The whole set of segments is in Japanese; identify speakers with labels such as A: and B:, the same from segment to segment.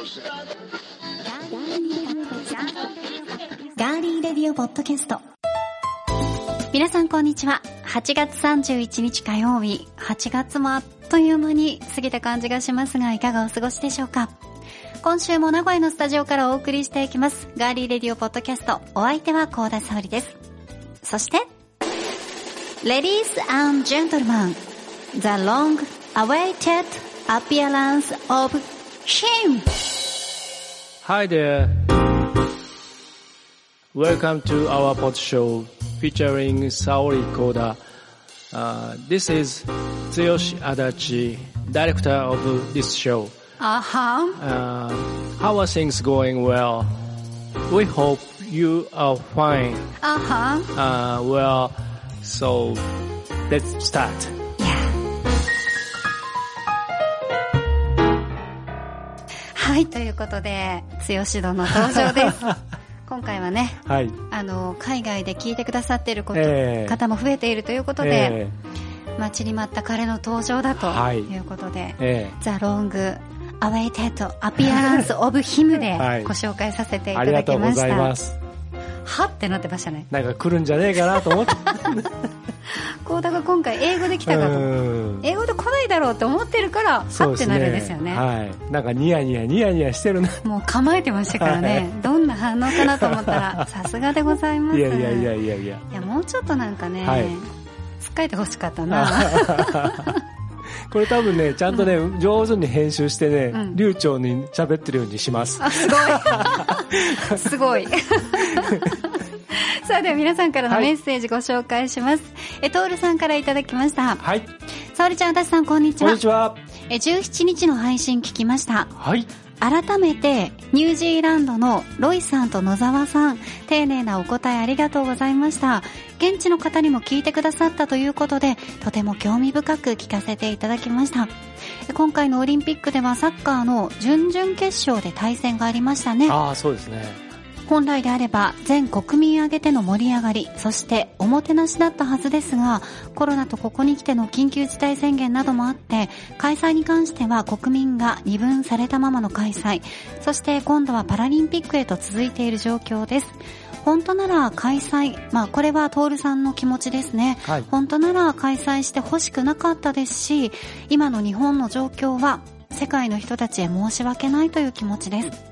A: ガーリーレディオポッドキャスト。皆さんこんにちは。8月31日火曜日。8月もあっという間に過ぎた感じがしますがいかがお過ごしでしょうか。今週も名古屋のスタジオからお送りしていきます。ガーリーレディオポッドキャスト。お相手は高田沙織です。そして Ladies and gentlemen The long awaited appearance of him
B: Hi there. Welcome to our pod show featuring Saori Koda. Uh, this is Tsuyoshi Adachi, director of this show.
A: Uh-huh.
B: Uh, how are things going well? We hope you are fine.
A: Uh-huh.
B: Uh, well, so let's start.
A: はい、ということで、つよしどの登場です。今回はね、
B: はい。
A: あの、海外で聞いてくださっていること、
B: ええ
A: 方も増えているということで、待ちに待った彼の登場だと
B: はい
A: いうことで、
B: ええ
A: the long awaited appearance of him で
B: はい
A: ご紹介させていただきました。
B: ます。
A: はってなってましたね。
B: なんか来るんじゃねえかなと思って。
A: 高田が今回英語で来たかと。
B: うん
A: 英語で来ないだろうって思ってるから、はってなるんですよね。
B: はい。なんかニヤニヤニヤニヤしてるな。
A: もう構えてましたからね、どんな反応かなと思ったら、さすがでございます。
B: いやいやいやいやいや。
A: いやもうちょっとなんかね、
B: はい
A: つっかえてほしかったな。
B: これ多分ね、ちゃんとね、上手に編集してね、
A: うん
B: 流暢に喋ってるようにします。
A: あ、すごい。すごい。さあでは皆さんからの
B: はい
A: メッセージご紹介します。え、トールさんからいただきました。
B: はい。
A: 沙織ちゃん、あたしさん、こんにちは
B: こんに。ちは。
A: え、17日の配信聞きました。
B: はい。
A: 改めて、ニュージーランドのロイさんと野沢さん、丁寧なお答えありがとうございました。現地の方にも聞いてくださったということで、とても興味深く聞かせていただきました。今回のオリンピックではサッカーの準々決勝で対戦がありましたね。
B: ああ、そうですね。
A: 本来であれば全国民挙げての盛り上がり、そしておもてなしだったはずですが、コロナとここに来ての緊急事態宣言などもあって、開催に関しては国民が二分されたままの開催、そして今度はパラリンピックへと続いている状況です。本当なら開催、まあこれはトールさんの気持ちですね。
B: はい。
A: 本当なら開催してほしくなかったですし、今の日本の状況は世界の人たちへ申し訳ないという気持ちです。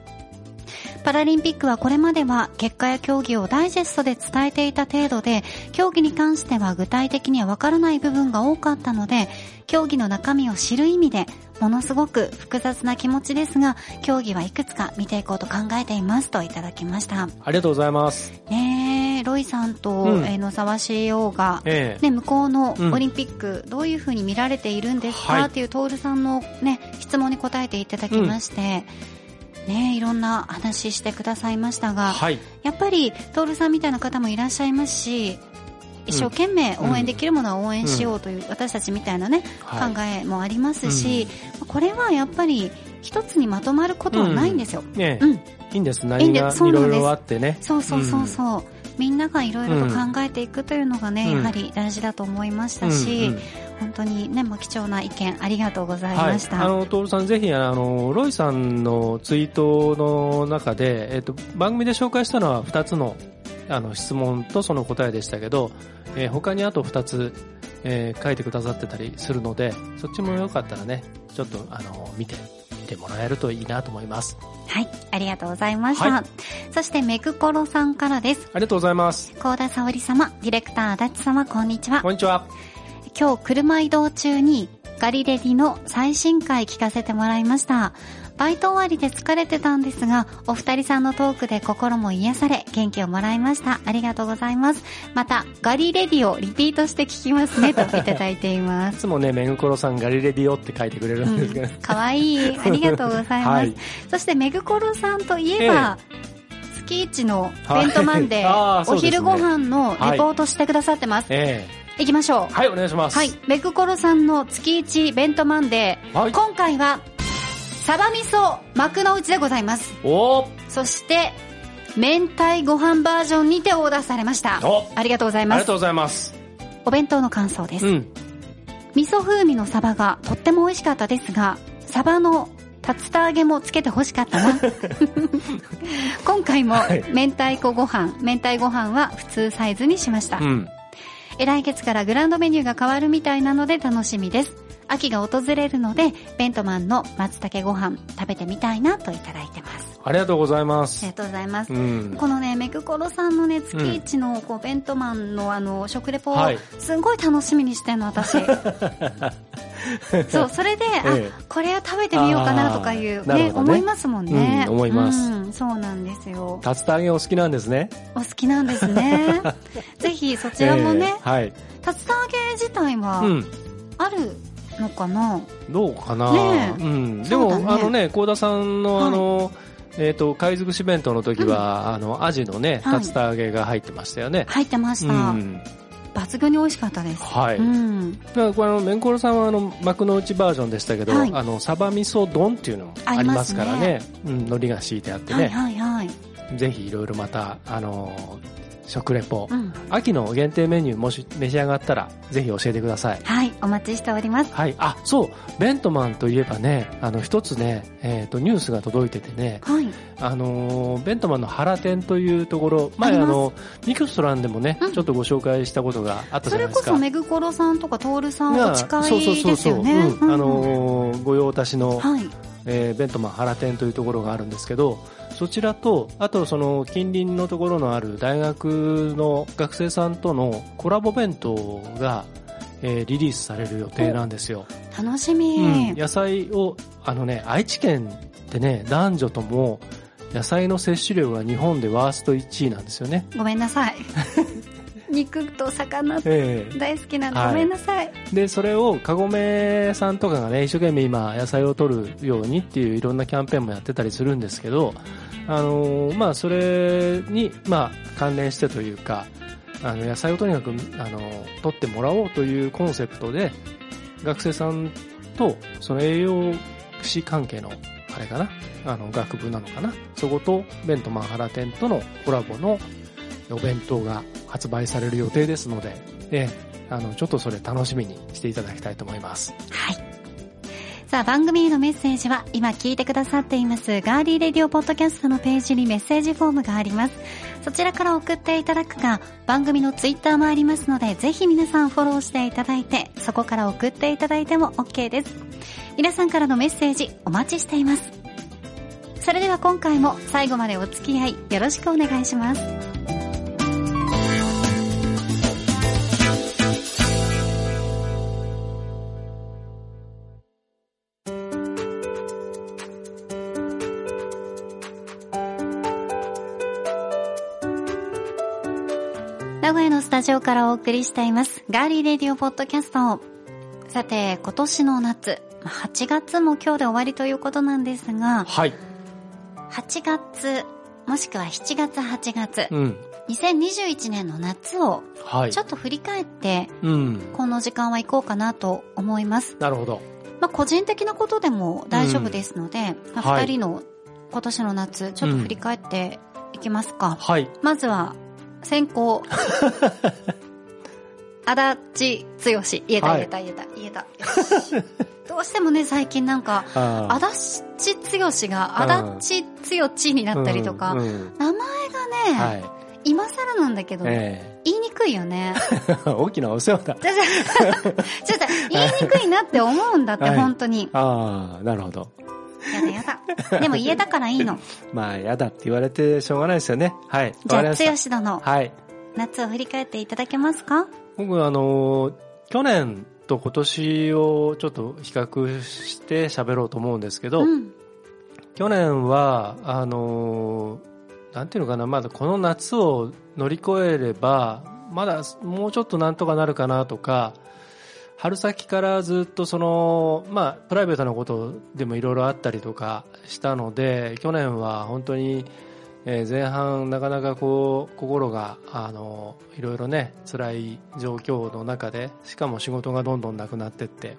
A: パラリンピックはこれまでは結果や競技をダイジェストで伝えていた程度で、競技に関しては具体的にはわからない部分が多かったので、競技の中身を知る意味で、ものすごく複雑な気持ちですが、競技はいくつか見ていこうと考えていますといただきました。
B: ありがとうございます。
A: ねえ、ロイさんと、
B: うん。
A: えー野沢 CEO が、
B: ええ。
A: ね、向こうの
B: うん。
A: オリンピック、どういうふうに見られているんですか、
B: はい。
A: っていうトールさんのね、質問に答えていただきまして、ね、いろんな話してくださいましたが、
B: はい。
A: やっぱりトールさんみたいな方もいらっしゃいますし、一生懸命応援できるものは応援しようという、私たちみたいなね、
B: はい
A: 考えもありますし、これはやっぱり一つにまとまることはないんですよ。
B: ね
A: うん。
B: いいんです。何がいろいろあってね。
A: そうそうそうそう。みんながいろいろと考えていくというのがね、
B: うん
A: やはり大事だと思いましたし、
B: うんうん
A: 本当にね、まあ、貴重な意見ありがとうござい
B: はい
A: まし。た。
B: あの、トールさん、ぜひ、あの、ロイさんのツイートの中で、えっと、番組で紹介したのは2つの、あの、質問とその答えでしたけど、えー他にあと2つ、えー書いてくださってたりするので、そっちもよかったらね、ちょっと、あの、見て、見てもらえるといいなと思います。
A: はい、ありがとうございました。
B: はい
A: そして、めぐころさんからです。
B: ありがとうございます。
A: 高田沙織様、ディレクター足立様、こんにちは
B: こ。んにちは。
A: 今日車移動中にガリレディの最新回聞かせてもらいました。バイト終わりで疲れてたんですが、お二人さんのトークで心も癒され、元気をもらいました。ありがとうございます。また、ガリレディをリピートして聞きますね、といただいていま
B: い
A: す。
B: つもね、めぐころさんガリレディオって書いてくれるんですけど、
A: かわいい。ありがとうございます。
B: はい
A: そして、めぐころさんといえば、月一のベントマン
B: で
A: お昼ご飯のレポートしてくださってます。
B: え
A: 行きましょう
B: え。はい、お願いします。
A: はい。メグコロさんの月一ベントマンデー。
B: はい
A: 今回は、サバ味噌幕の内でございます。
B: おー
A: そして、明太ご飯バージョンにてオーダーされました。
B: お
A: ありがとうございます
B: ありがと。うございます。
A: お弁当の感想です。
B: うん。
A: 味噌風味のサバがとっても美味しかったですが、サバの竜田揚げもつけて欲しかったな 今回も
B: はい
A: 明太子ご飯明太ご飯は普通サイズにしました、
B: うん。
A: 来月からグランドメニューが変わるみたいなので楽しみです。秋が訪れるのでベントマンの松茸ご飯食べてみたいなといただいてます
B: ありがとうございま
A: あり
B: す
A: が。とうございます、
B: うん。
A: このね、めぐころさんのね、月一の、こう、ベントマンのあの、食レポを
B: はい、
A: すごい楽しみにしてんの、私。そう、それで、
B: ええ
A: あ、これを食べてみようかなとかいう、ね、
B: ね
A: 思いますもんね。
B: うん思います
A: うん、そうなんですよ。
B: 竜田揚げお好きなんですね。
A: お好きなんですね。ぜひ、そちらもね、
B: えーはい。
A: 竜田揚げ自体は
B: う、ん。
A: あるのかな、
B: どうかな、
A: ねえ
B: うん。でも、
A: ね
B: あのね、幸田さんのあの、えっ、と、貝尽くし弁当の時は、あの、アジのね、
A: はい
B: 竜田揚げが入ってましたよね。
A: 入ってました。
B: うん。
A: 抜群に美味しかったです。
B: はい。
A: うん。
B: だからこれあの、メンコロさんはあの、幕の内バージョンでしたけど、
A: はい
B: あの、サバ味噌丼っていうのもありますからね。うん、海苔が敷いてあって
A: はい
B: ね。
A: はいはい。
B: ぜひいろいろまた、あの、食レポ、
A: うん。
B: 秋の限定メニューもし召し上がったら、ぜひ教えてください。
A: はい、お待ちしております。
B: はい。あ、そう。ベントマンといえばね、あの、一つね、えっ、と、ニュースが届いててね、
A: はい。
B: あのーベントマンの原店というところ、前
A: あ
B: あの、ミクストランでもね、
A: うん
B: ちょっとご紹介したことがあったじ
A: それこ
B: ゃないですか。
A: そめぐころさんとかトールさん
B: が
A: お近い
B: そうそう、
A: ですよね。
B: うんあ
A: うん
B: のー御用達の、
A: はい。
B: えーベントマン原店というところがあるんですけど、そちらと、あとその近隣のところのある大学の学生さんとのコラボ弁当が、えーリリースされる予定なんですよ。
A: 楽しみ。
B: うん、野菜を、あのね、愛知県ってね、男女とも野菜の摂取量が日本でワースト1位なんですよね。
A: ごめんなさい。肉と魚
B: ええ。
A: 大好きなんで
B: はい。
A: ごめんなさい。
B: で、それを、カゴメさんとかがね、一生懸命今、野菜を取るようにっていういろんなキャンペーンもやってたりするんですけど、あのーまあ、それに、まあ、関連してというか、あの、野菜をとにかく、あの、取ってもらおうというコンセプトで、学生さんと、その栄養士関係の、あれかな、あの、学部なのかな、そこと、ベントマンハラ店とのコラボのお弁当が発売される予定ですので、ええあの、ちょっとそれ楽しみにしていただきたいと思います。
A: はい。さあ、番組へのメッセージは、今聞いてくださっています、ガーリーレディオポッドキャストのページにメッセージフォームがあります。そちらから送っていただくか、番組のツイッターもありますので、ぜひ皆さんフォローしていただいて、そこから送っていただいても OK です。皆さんからのメッセージ、お待ちしています。それでは今回も最後までお付き合いよろしくお願いします。名古屋のスタジオからお送りしています。ガーリーレディオポッドキャスト。さて、今年の夏、まあ8月も今日で終わりということなんですが、
B: はい。
A: 8月、もしくは7月、8月、
B: うん。
A: 2021年の夏を
B: はい
A: ちょ。っと振り返って、
B: うん。
A: この時間は行こうかなと思います。
B: なるほど。
A: まあ、個人的なことでも大丈夫ですので、まあ
B: はい
A: 二人の今年の夏、ちょっと振り返っていきますか。
B: はい。
A: まずは、先行。足立剛。言えた
B: はい
A: 言えた言えた言えた。どうしてもね、最近なんか、
B: あ
A: 足立剛が足立剛になったりとか、
B: うんうん
A: 名前がね、
B: はい。
A: 今更なんだけど、
B: え
A: 言いにくいよね。
B: え 大きなお世話だ。
A: ちょっと、ちょっと言いにくいなって思うんだって、
B: はい
A: 本当に。
B: ああ、なるほど。
A: やだやだ。でも言えたからいいの。
B: まあ、やだって言われてしょうがないですよね。はい。
A: じゃあ、
B: わかりまし
A: 殿、
B: はい。
A: 夏を振り返っていただけますか？
B: 僕、あのー去年と今年をちょっと比較して喋ろうと思うんですけど、
A: うん。
B: 去年は、あのーなんていうのかな、まだこの夏を乗り越えれば、まだもうちょっとなんとかなるかなとか、春先からずっとその、まあ、プライベートなことでもいろいろあったりとかしたので、去年は本当に、え前半なかなかこう、心が、あの、いろいろね、辛い状況の中で、しかも仕事がどんどんなくなってって、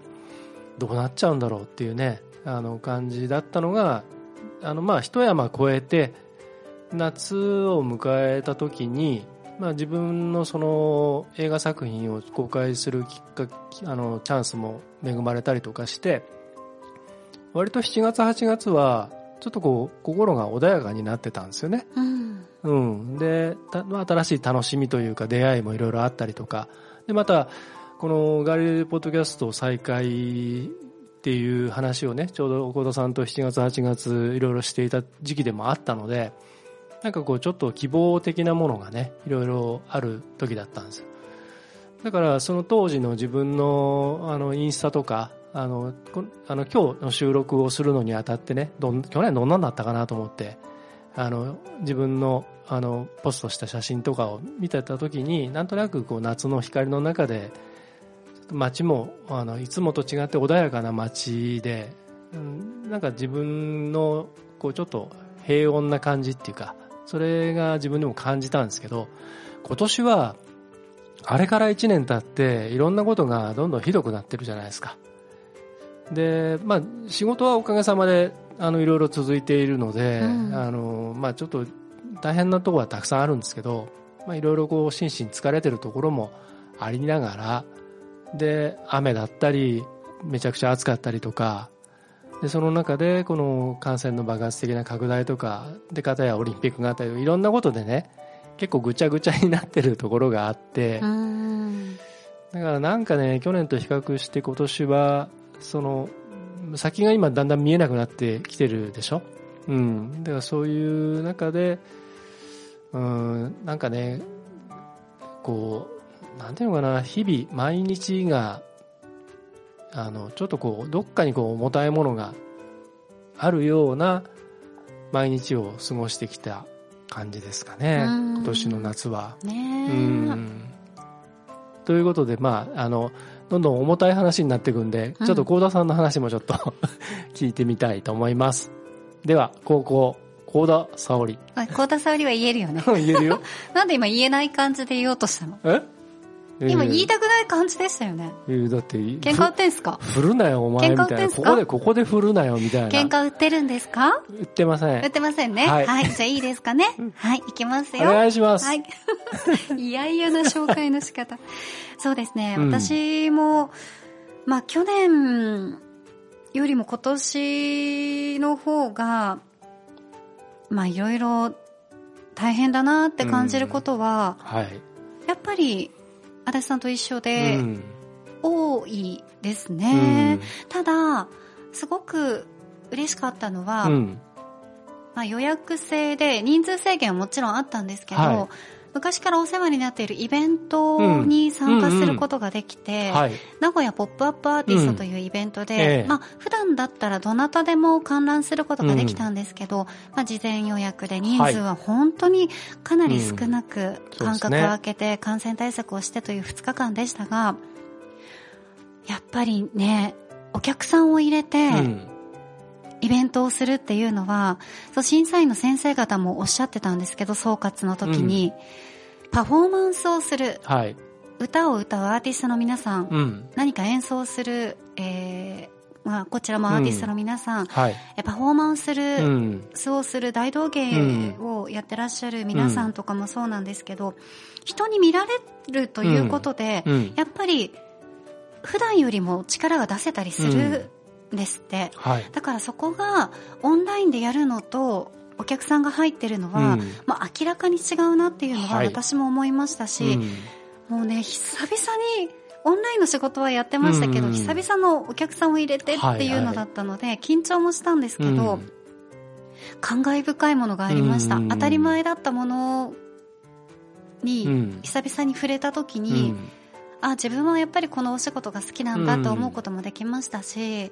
B: どうなっちゃうんだろうっていうね、あの感じだったのが、あの、まあ、一山越えて、夏を迎えた時に、まあ、自分のその映画作品を公開するきっかけ、あの、チャンスも恵まれたりとかして、割と7月8月はちょっとこう心が穏やかになってたんですよね。
A: うん。
B: うん、でたまあ新しい楽しみというか出会いもいろいろあったりとかでまたこのガリレーポッドキャスト再開っていう話をねちょうど岡田さんと7月8月いろいろしていた時期でもあったのでなんかこうちょっと希望的なものがねいろいろある時だったんですよ。だからその当時の自分のあのインスタとかあのあの今日の収録をするのにあたってねどん去年どんなんだったかなと思ってあの自分のあのポストした写真とかを見てた時になんとなくこう夏の光の中で街もあのいつもと違って穏やかな街で、うんなんか自分のこうちょっと平穏な感じっていうかそれが自分でも感じたんですけど今年はあれから1年経っていろんなことがどんどんひどくなってるじゃないですか。で、まあ、仕事はおかげさまであのいろいろ続いているので、
A: うん
B: あのまあ、ちょっと大変なところはたくさんあるんですけど、まあ、いろいろこう心身疲れてるところもありながらで雨だったりめちゃくちゃ暑かったりとかでその中でこの感染の爆発的な拡大とかで方やオリンピックがあったりいろんなことでね結構ぐちゃぐちゃになってるところがあって、
A: うん。
B: だからなんかね去年と比較して今年はその先が今だんだん見えなくなってきてるでしょ？うんだからそういう中でうんなんかねこうなんていうのかな日々毎日があのちょっとこうどっかにこう重たいものがあるような毎日を過ごしてきた感じですかね
A: うん
B: 今年の夏は。
A: ね
B: う
A: え。
B: んということで、まあ、あの、どんどん重たい話になっていくんで、
A: うん
B: ちょっと幸田さんの話もちょっと 聞いてみたいと思います。では、高校、幸田沙織。
A: あ幸田沙織は言えるよね。
B: 言えるよ。
A: なんで今言えない感じで言おうとしたの？
B: え？
A: 今言い
B: た
A: たくない感じでしたよね。
B: だって、
A: 喧嘩売ってんすか？
B: ふ振るなよ、お前みたいな。
A: 喧嘩売ってんすか？
B: ここで、ここで振るなよ、みたいな。
A: 喧嘩売ってるんですか？
B: 売ってません。
A: 売ってませんね。
B: は
A: はいい。じゃあいいですかね。はい、いきます
B: お
A: よ。
B: 願いします。
A: はい。いやいやな紹介の仕方。そうですね。
B: うん
A: 私も、まあ去年よりも今年の方が、まあいろいろ大変だなって感じることは、
B: はい。
A: やっぱり、足立さんと一緒
B: う
A: で
B: ん。
A: 多いです
B: う
A: ね。
B: ん。
A: ただ、すごく嬉しかったのは、
B: うん。
A: まあ、予約制で人数制限はもちろんあったんですけど、
B: はい
A: 昔からお世話になっているイベントに参加することができて、
B: はい。
A: 名古屋ポップアップアーティストというイベントで、まあ、普段だったらどなたでも観覧することができたんですけど、まあ、事前予約で人数は本当にかなり少なく間隔を空けて感染対策をしてという2日間でしたが、やっぱりね、お客さんを入れて、
B: うん。
A: イベントをするっていうのは、そう、審査員の先生方もおっしゃってたんですけど、総括の時に、パフォーマンスをする、
B: はい。
A: 歌を歌うアーティストの皆さん、
B: うん。
A: 何か演奏する、えー、まあ、こちらもアーティストの皆さん、
B: はい。
A: えパフォーマンスす
B: う
A: る、
B: ん。
A: そうする大道芸をやってらっしゃる皆さんとかもそうなんですけど、人に見られるということで、
B: うん。
A: やっぱり、普段よりも力が出せたりするんですって。
B: はい。
A: だからそこがオンラインでやるのとお客さんが入ってるのは、
B: うん。
A: まあ明らかに違うなっていうのは
B: はい。
A: 私も思いましたし、
B: うん。
A: もうね、久々にオンラインの仕事はやってましたけど、
B: うん。
A: 久々のお客さんを入れてっていうのだったので、緊張もしたんですけど、
B: うん。
A: 感慨深いものがありました。
B: うん。
A: 当たり前だったものに、
B: うん。
A: 久々に触れた時
B: う
A: に、
B: ん
A: あ、自分はやっぱりこのお仕事が好きなんだと思うこともできましたし、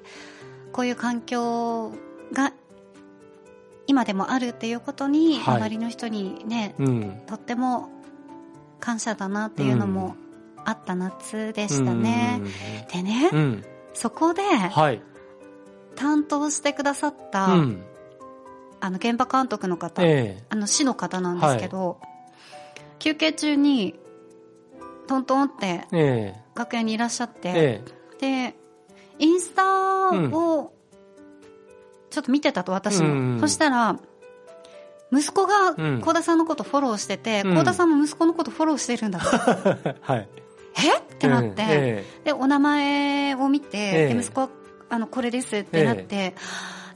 A: こういう環境が今でもあるっていうことに、
B: はい
A: 周りの人にね、
B: うん。
A: とっても感謝だなっていうのもあった夏でしたね。でね、
B: うん。うん。
A: そこで
B: はい。
A: 担当してくださった、
B: うん。
A: あの現場監督の方、
B: え
A: あの市の方なんですけど、休憩中にトントンって。楽屋にいらっしゃって、
B: え
A: で、インスタをちょっと見てたと、私も。
B: うん
A: そしたら、息子が
B: うん。
A: 幸田さんのことフォローしてて、
B: うん。
A: 幸田さんも息子のことフォローしてるんだと。
B: え。はい。
A: え？ってなって、
B: え
A: で、お名前を見て、息子はあのこれですってなって、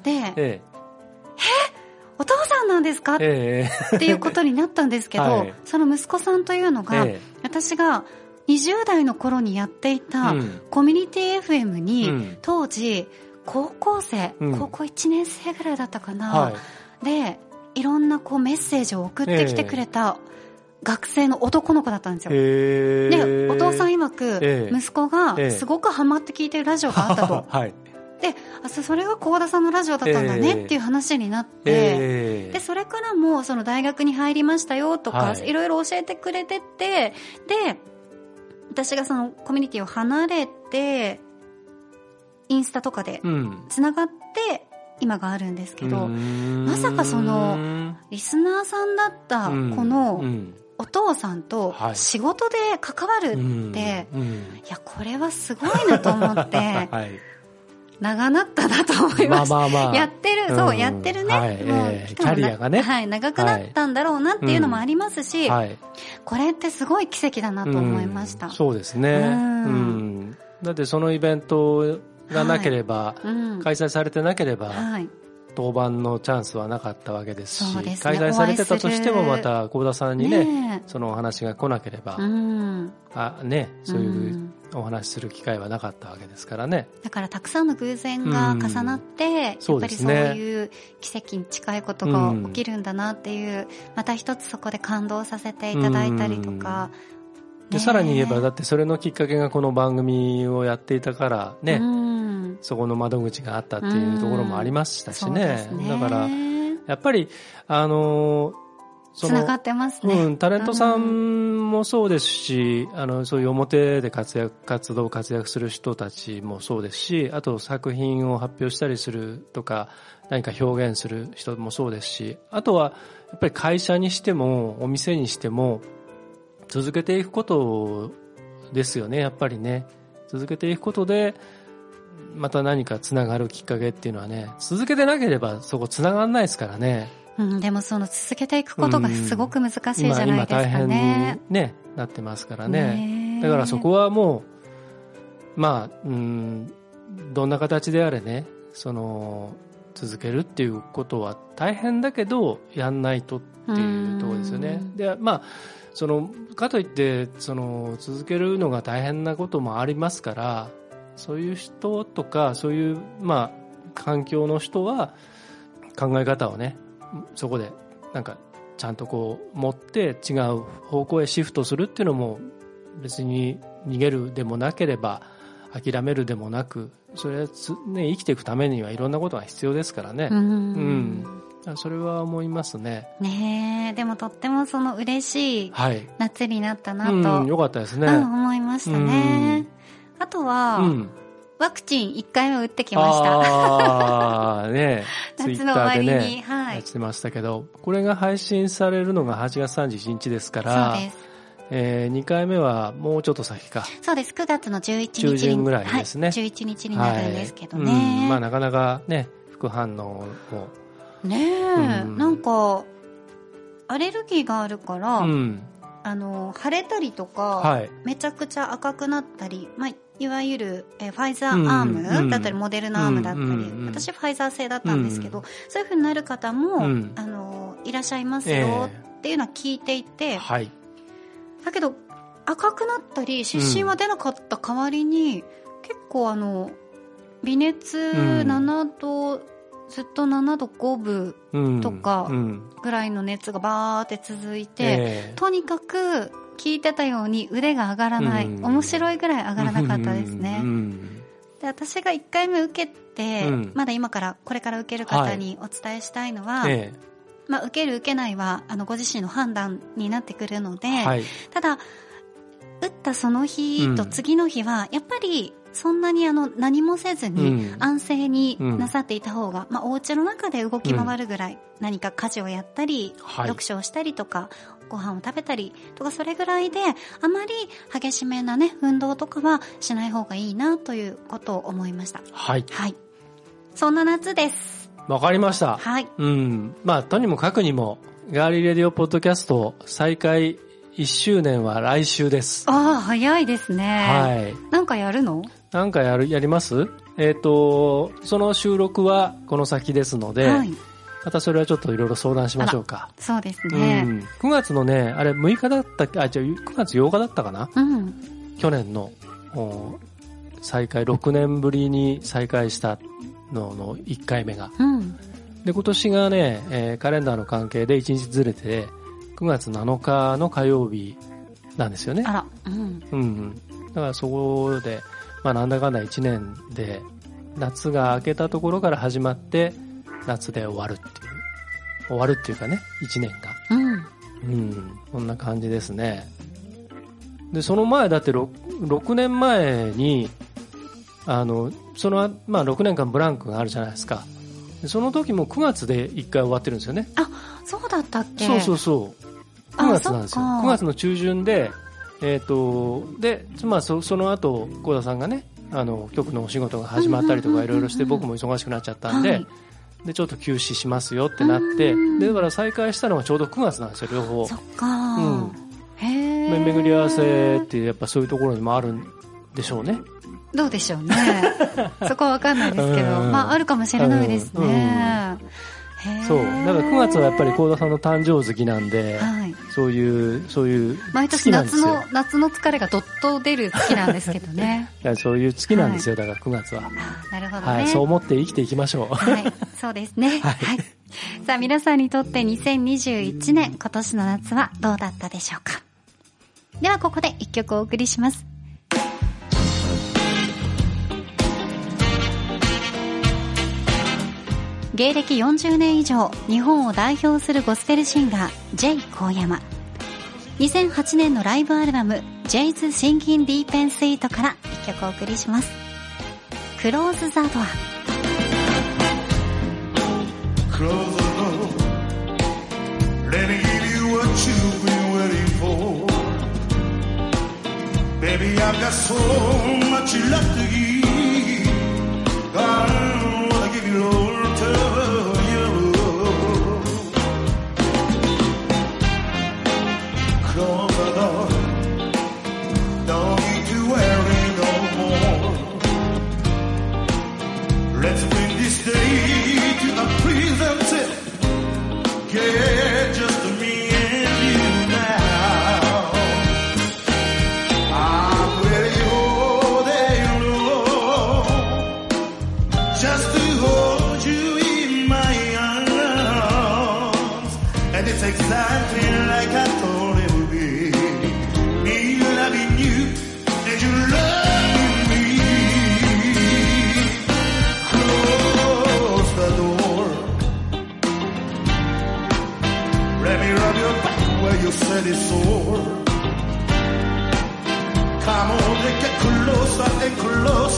A: で、
B: え
A: お父さんなんですか？っ
B: え。え
A: ていうことになったんですけど、
B: はい。
A: その息子さんというの
B: え
A: が、
B: え
A: 私が20代の頃にやっていた
B: うん。
A: コミュニティ FM に、
B: うん。
A: 当時高校生、
B: うん。
A: 高校1年生ぐらいだったかな、
B: はい。
A: でいろんなこうメッセージを送ってきてくれた学生の男の子だったんですよ。
B: へ
A: で、お父さん曰く、
B: ええ。
A: 息子が
B: ええ。
A: すごくハマって聞いてるラジオがあったと。
B: はい
A: で、あ、そそれが幸田さんのラジオだったんだ
B: ええ。
A: ねっていう話になって、
B: ええ。
A: で、それからも、その大学に入りましたよとか、
B: はい。
A: いろいろ教えてくれてって、で、私がそのコミュニティを離れて、インスタとかで
B: うん。
A: 繋がって、今があるんですけど、ま
B: ま
A: さかそのリスナーさんだったこのお父さんと
B: はい。
A: 仕事で関わるって、
B: うん。
A: いや、これはすごいなと思って、
B: はい
A: 長なったなと思いました。
B: まあまあまあ。
A: やってる、そう、やってるね。
B: はい。
A: もう
B: ええ。
A: しかも
B: キャリアがね。
A: はい、長くなったんだろうなっていうのもありますし、
B: はい。
A: これってすごい奇跡だなと思いました。
B: うん。そうですね。
A: うん。
B: うん。だってそのイベントがなければ
A: うん。
B: 開催されてなければ
A: はい。
B: 当番のチャンスはなかったわけですし
A: ね。
B: 開催されてたとしてもまた幸田さんにね
A: ね
B: そのお話が来なければ
A: え。うん。
B: あねそういう
A: うん。
B: お話しする機会はなかったわけですからね。
A: だからたくさんの偶然が重なって、や
B: そう
A: っぱりそういう奇跡に近いことが起きるんだなっていう、また一つそこで感動させていただいたりとか。
B: でさらに言えばだってそれのきっかけがこの番組をやっていたからね、
A: うん。
B: そこの窓口があったっていうところもありましたしね
A: すね。
B: だからやっぱりあのーその
A: つながってますね。
B: うん、タレントさんもそうですし、あの、そういう表で活躍、活動、活躍する人たちもそうですし、あと作品を発表したりするとか、何か表現する人もそうですし、あとは、やっぱり会社にしても、お店にしても、続けていくことですよね、やっぱりね。続けていくことで、また何かつながるきっかけっていうのはね、続けてなければそこつながらないですからね。
A: うん、でもその続けていくことがすごく難しいじゃない
B: 今
A: ですか
B: 大変に
A: ね。
B: ね、なってますからね。だからそこはもう、まあ、うん、どんな形であれね、その、続けるっていうことは大変だけど、やんないとっていうところですよね
A: うん。
B: で、まあ、その、かといって、その、続けるのが大変なこともありますから、そういう人とか、そういう、まあ、環境の人は、考え方をね、そこで、なんか、ちゃんとこう、持って違う方向へシフトするっていうのも、別に逃げるでもなければ、諦めるでもなく、それはつ、ね、生きていくためにはいろんなことが必要ですからね。
A: うん
B: うんそれは思いますね。
A: ねえ、でもとってもその嬉しい
B: はい。
A: 夏になったなと、
B: うん、よかったですね。
A: うん思いましたね。あとは、
B: うん。
A: ワクチン1回目打ってきました。
B: ああ、ね
A: 夏の終わりに、はい。
B: やってましたけど、これが配信されるのが8月31日ですから、
A: そうです。
B: えー、2回目はもうちょっと先か。
A: そうです。9月の11日に。
B: 中旬ぐらいですね
A: はい、11日になるんですけど
B: はい
A: ね。
B: うんまあなかなかね、副反応も、
A: ねえ、
B: うん
A: なんか、アレルギーがあるから、
B: うん、
A: あの、腫れたりとか、
B: はい。
A: めちゃくちゃ赤くなったり、まあ、いわゆる、えーファイザーアームだったり、
B: うん
A: モデルナアームだったり、私ファイザー製だったんですけど、そういう風になる方も、
B: うん。
A: あの、いらっしゃいますよ
B: え
A: っていうのは聞いていて、
B: はい。
A: だけど、赤くなったり、湿疹は出なかった代わりに、結構あの、微熱
B: うん。
A: 7度、ずっと7度5分
B: うん。
A: とか
B: うん。
A: ぐらいの熱がバーって続いて、
B: え。
A: とにかく聞いてたように腕が上がらない、
B: うん。
A: 面白いぐらい上がらなかったですね。
B: うん。
A: で私が1回目受けて、
B: うん。
A: まだ今からこれから受ける方にお伝えしたいのは、
B: え
A: まあ、受ける受けないはあのご自身の判断になってくるので、
B: えはい。
A: ただ打ったその日と次の日はやっぱりそんなにあの何もせずに
B: うん。
A: 安静になさっていた方が、まあ、お家の中で動き回るぐらい、何か家事をやったり、
B: はい。
A: 読書をしたりとかご飯を食べたりとかそれぐらいであまり激しめなね運動とかはしない方がいいなということを思いました
B: はい。
A: はいそんな夏です
B: わかりました。
A: はい
B: うん。まあ、とにもかくにも、ガーリーレディオポッドキャスト再開1周年は来週です。
A: ああ早いですね
B: はい。
A: なんかやるの？
B: なんかやる、やります？えっ、と、その収録はこの先ですので、
A: はい。
B: またそれはちょっといろいろ相談しましょうか。
A: そうです
B: う
A: ね。
B: ん、9月のね、あれ6日だったっけ？あ、じゃあ9月8日だったかな？
A: うん。
B: 去年のお再開、6年ぶりに再開したのの1回目が。
A: うん。
B: で、今年がね、えーカレンダーの関係で1日ずれて、9月7日の火曜日なんですよね
A: あ。ら。うん。
B: うんうん。だからそこで、まあなんだかんだ1年で、夏が明けたところから始まって、夏で終わるっていう。終わるっていうかね、1年が。
A: うん。
B: うん、こんな感じですね。で、その前、だって 6, 6年前に、あの、その、まあ6年間ブランクがあるじゃないですか。でその時も9月で1回終わってるんですよね。
A: そうだったっけ？
B: そうそうそう。
A: あ
B: 9月なんですよ。
A: そっか
B: 9月の中旬で、えっ、と、で、まあそその後、幸田さんがね、あの、局のお仕事が始まったりとかいろいろして僕も忙しくなっちゃったんで、
A: はい
B: で、ちょっと休止しますよってなって
A: うん、
B: で、だから再開したのがちょうど9月なんですよ、両方。
A: そっか、
B: うん
A: へえ。
B: め巡り合わせってやっぱそういうところにもあるんでしょうね。
A: どうでしょうね。そこはわかんないですけど、
B: うん
A: まああるかもしれないです
B: うん
A: ね。へえ
B: そう。だから9月はやっぱり幸田さんの誕生月なんで、
A: はい。
B: そういう、そういう
A: 毎年
B: 月なんですよ。
A: 夏の、夏の疲れがどっと出る月なんですけどね。
B: そういう月なんですよ、だから9月は。
A: あなるほどね。
B: はい、そう思って生きていきましょう。
A: はい、そうですね。
B: は
A: はいい。さあ、皆さんにとって2021年、今年の夏はどうだったでしょうか？では、ここで一曲お送りします。芸歴40年以上、日本を代表するゴスペルシンガー、J. 高山。2008年のライブアルバム、J's Singing Deep and Sweet から一曲お送りします。Close the Door。
C: Close the door. Let me give you what you've been waiting for. Baby, I've got so much love to give. I wanna give you all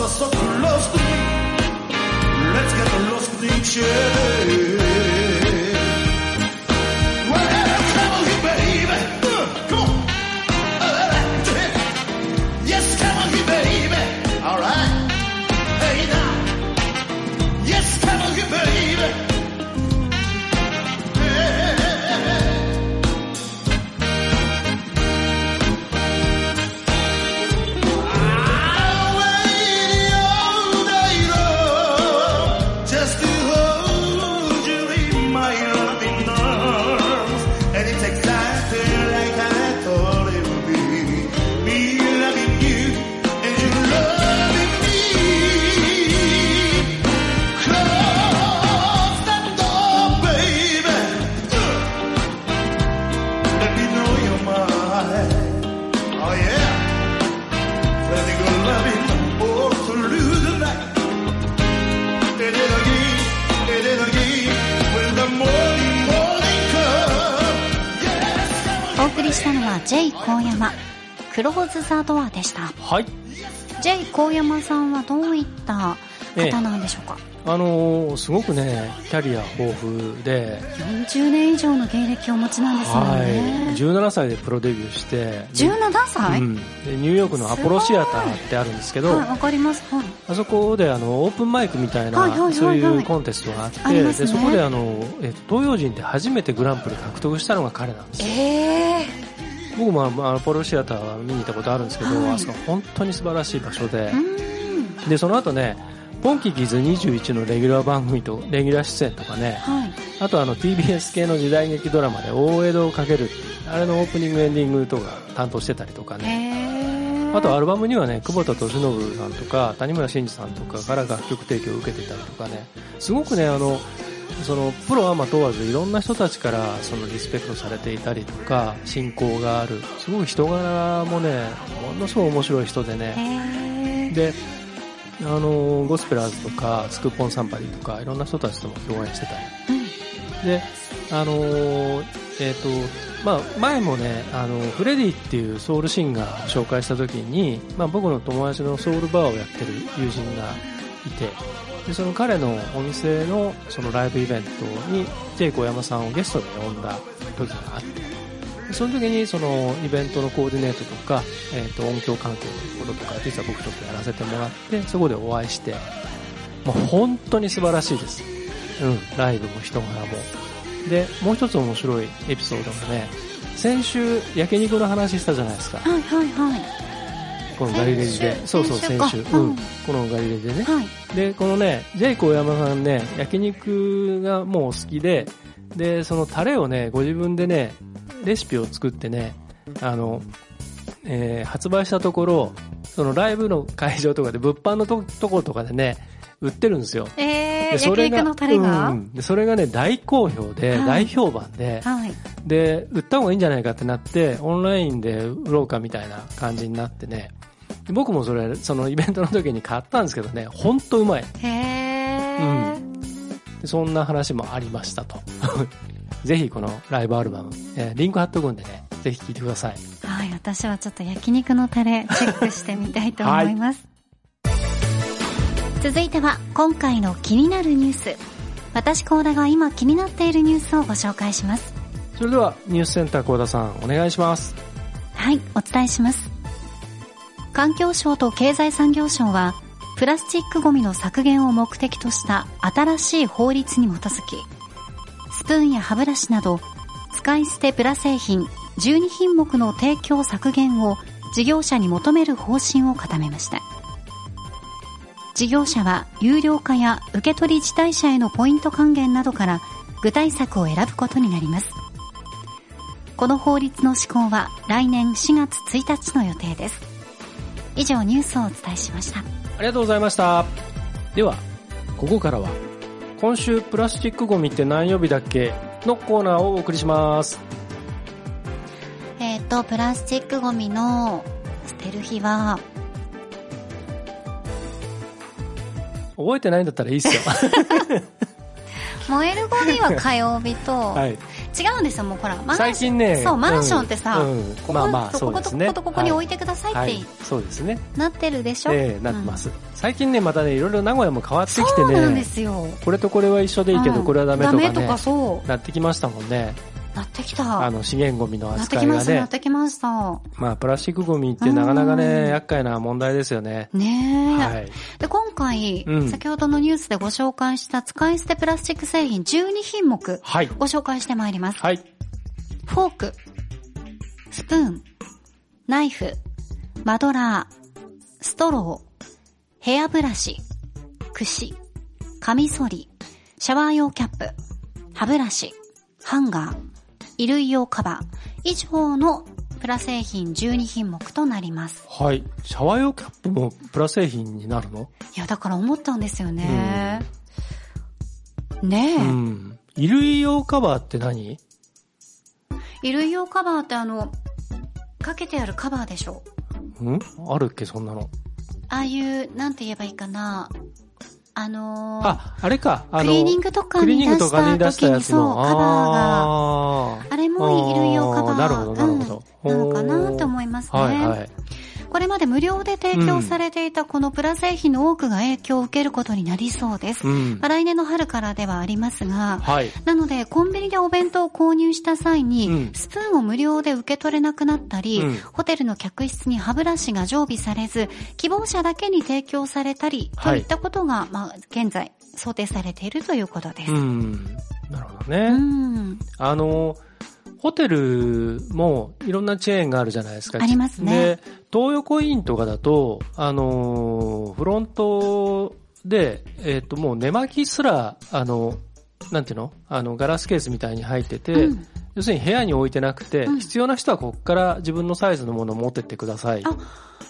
C: so close to me. Let's get lost in each other.
A: ローズ・ザ・ドアでした。
B: はい。
A: J. 高山さんはどういった方なんでしょうか、
B: あのーすごくね、キャリア豊富で、
A: 40年以上の芸歴をお持ちなんですもん
B: はい。
A: ね。
B: 17歳でプロデビューして、
A: 17歳、
B: うん、でニューヨークのアポロシアターってあるんですけど、
A: はい、わかります。はい。
B: あそこであのオープンマイクみたいな、
A: はいはいはいはい
B: そういうコンテストがあって
A: ね
B: でそこであの、え東洋人で初めてグランプリ獲得したのが彼なんですよ
A: ええ
B: 僕もあのアポロシアター見に行ったことあるんですけど、
A: はい
B: あそこ本当に素晴らしい場所で。でその後ねポンキキズ21のレギュラー番組とレギュラー出演とかね、
A: はい。
B: あとあの TBS 系の時代劇ドラマで大江戸をかけるあれのオープニングエンディングとか担当してたりとか
A: へ
B: ね。
A: ー
B: あとアルバムにはね、久保田敏信さんとか谷村新司さんとかから楽曲提供を受けてたりとかね、すごくね、あの、そのプロアマ問わずいろんな人たちからそのリスペクトされていたりとか信仰がある。すごい人柄もねものすごい面白い人でね。であのゴスペラーズとかスクーポンサンパリとかいろんな人たちとも共演してたり。
A: うん。
B: であのえっ、とまあ前もねあのフレディっていうソウルシンガーを紹介した時に、まあ、僕の友達のソウルバーをやってる友人がいてでその彼のお店のそのライブイベントにジェイコ山さんをゲストで呼んだ時があってその時にそのイベントのコーディネートとか、えー、と音響関係のこととか実は僕ちょっとやらせてもらってそこでお会いしてもう本当に素晴らしいです、うん、ライブも人柄も。でもう一つ面白いエピソードがね先週焼肉の話したじゃないですか。
A: はいはいはい。
B: このガリレジでそうそう先週う
A: うん。
B: ん、このガリレジでね。
A: はい。
B: で、このね、ジェイコ大山さんね、焼肉がもう好きで、で、そのタレをね、ご自分でね、レシピを作ってね、あの、えー発売したところ、そのライブの会場とかで、物販のとところとかでね、売ってるんですよ。
A: えー、
B: でそれが
A: 焼肉のタレが、
B: うん。でそれがね、大好評で、
A: はい。
B: 大評判で、
A: はい。
B: で、売った方がいいんじゃないかってなって、オンラインで売ろうかみたいな感じになってね、で僕もそれ、そのイベントの時に買ったんですけどね、ほんとうまい。
A: へー。
B: でそんな話もありましたと。ぜひこのライブアルバム、えーリンク貼っとくんでね、ぜひ聴いてください。
A: はい、私はちょっと焼肉のタレチェックしてみたいと思います。続いては今回の気になるニュース。私高田が今気になっているニュースをご紹介します。
B: それではニュースセンター高田さんお願いします。
A: はい、お伝えします。環境省と経済産業省は、プラスチックごみの削減を目的とした新しい法律に基づき、スプーンや歯ブラシなど、使い捨てプラ製品12品目の提供削減を事業者に求める方針を固めました。事業者は有料化や受け取り自体者へのポイント還元などから具体策を選ぶことになります。この法律の施行は来年4月1日の予定です。以上ニュースをお伝えしました。
B: ありがとうございました。では、ここからは、今週プラスチックゴミって何曜日だっけのコーナーをお送りします。
A: えっ、と、プラスチックゴミの捨てる日は、
B: 覚えてないんだったらいいっすよ。
A: 燃えるゴミは火曜日と、
B: はい。
A: 違うんですよ、もうほら、マンション。
B: 最近ね。
A: そう、マンションってさ、
B: うん。うん。
A: ここ
B: まあまあ、
A: と
B: そうですね。
A: こことここに置い
B: て
A: てくださいって、
B: はい、そうですね。
A: なってるでしょ？
B: ええなってます、最近ね、またね、いろいろ名古屋も変わって
A: うん
B: きて
A: そうなんで
B: ね、
A: すよ。
B: これとこれは一緒でいいけど、
A: うん。
B: これはダメとかね、
A: とかそう、
B: なってきましたもんね。
A: なってきた。
B: あの、資源ゴミの
A: なって
B: 扱いが
A: きました、なっ
B: ね。
A: てきました。
B: まあ、プラスチックゴミってなかなか
A: うん
B: ね、厄介な問題ですよね。
A: ねえ。
B: はい。
A: で、今回、
B: うん
A: 先ほどのニュースでご紹介した使い捨てプラスチック製品12品目、
B: はい。
A: ご紹介してまいります。
B: はい。
A: フォーク、スプーン、ナイフ、マドラー、ストロー、ヘアブラシ、櫛、カミソリ、シャワー用キャップ、歯ブラシ、ハンガー、衣類用カバー、以上のプラ製品12品目となります。
B: はい。シャワー用キャップもプラ製品になるの？
A: いや、だから思ったんですよね。ねえ。
B: うん。衣類用カバーって何？
A: 衣類用カバーってあの、かけてあるカバーでしょ
B: うん？あるっけ、そんなの。
A: ああいう、なんて言えばいいかな。あのー、
B: あ、あれか。あの、
A: クリーニングとか
B: クリーニングと
A: に出した時にそう。カバーが、
B: あ
A: れも衣類用カバー。
B: なるほど、なるほど。
A: うん、なのかなって思いますね。
B: はいはい。
A: これまで無料で提供されていたこのプラ製品の多くが影響を受けることになりそうです。
B: うん
A: まあ、。来年の春からではありますが、
B: はい。
A: なので、コンビニでお弁当を購入した際に、
B: うん
A: スプーンを無料で受け取れなくなったり、
B: うん
A: ホテルの客室に歯ブラシが常備されず、希望者だけに提供されたり、
B: はい
A: といったことが、まあ、現在、想定されているということです。
B: うん。なるほど
A: う
B: ね。
A: ん。
B: あの、ホテルもいろんなチェーンがあるじゃないですか。
A: ありますね。
B: で、東横インとかだと、あの、フロントで、えっ、と、もう寝巻きすら、あの、なんていうの？あの、ガラスケースみたいに入ってて、
A: うん。
B: 要するに部屋に置いてなくて、
A: うん。
B: 必要な人はここから自分のサイズのものを持ってってください。
A: あ